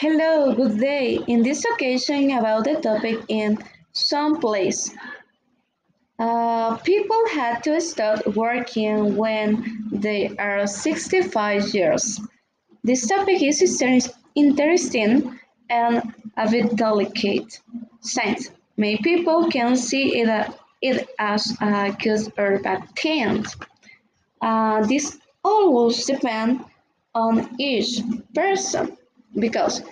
Hello, good day. In this occasion, about the topic in some place. Uh, people had to start working when they are 65 years. This topic is interesting and a bit delicate, since many people can see it, it as a good or bad thing. Uh, this always depends on each person because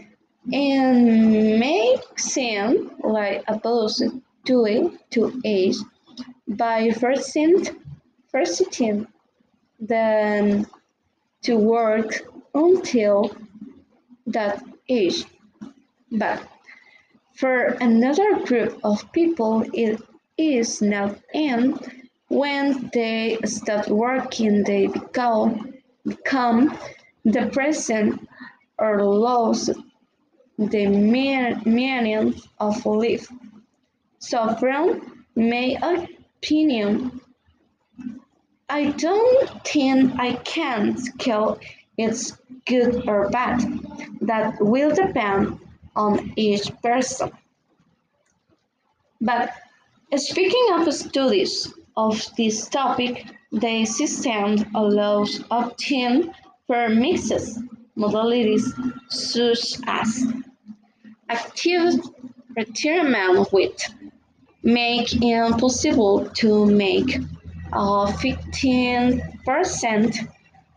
it may seem like opposed to it to age by first sitting then to work until that age. But for another group of people, it is not and when they stop working, they become, become the present or lose the meaning of life. So from my opinion, I don't think I can scale it's good or bad. That will depend on each person. But speaking of studies of this topic, the system allows opting for mixes modalities such as active retirement with make it possible to make uh, 15%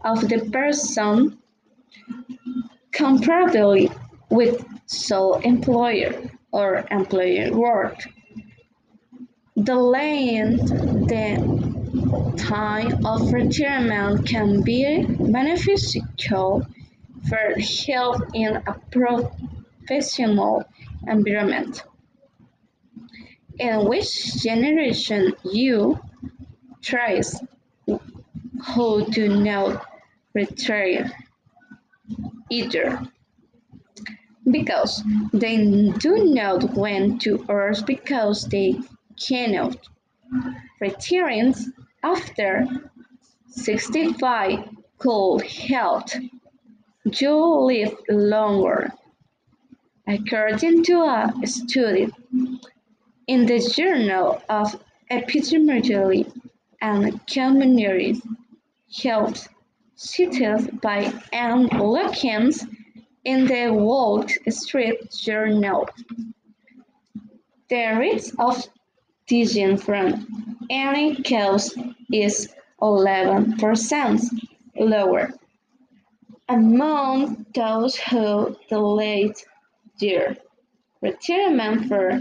of the person comparably with sole employer or employer work. Delaying the time of retirement can be beneficial for health in a professional environment. In which generation you tries who do not retire either because they do not want to earn because they cannot. Retiring after 65 could help you live longer. According to a study in the Journal of Epidemiology and Community Health cited by Anne Luckins in the Wall Street Journal, the risk of dying from any cause is 11% lower among those who delayed their retirement for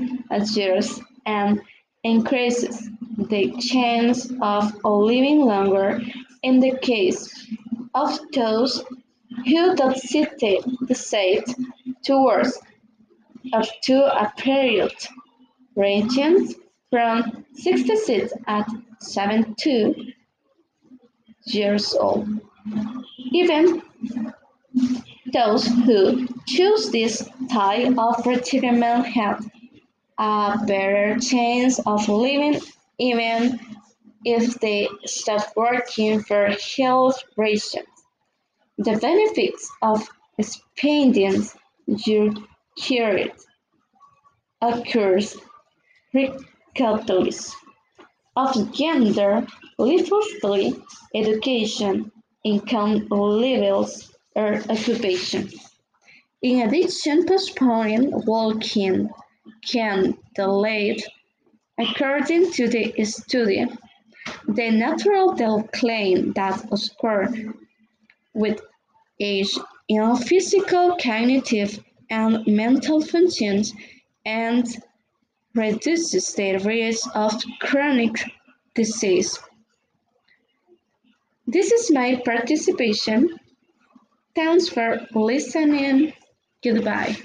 years and increases the chance of living longer in the case of those who decide to work up to a period ranging from 66 at 72 years old. Even those who choose this type of retirement have a better chance of living even if they stop working for health reasons. The benefits of spending your career occurs regardless of gender, diversity, education, income levels, or occupation. In addition, postponing walking can delay, according to the study, the natural decline that occurs with age in physical, cognitive, and mental functions and reduces the risk of chronic disease. This is my participation. Thanks for listening. Goodbye.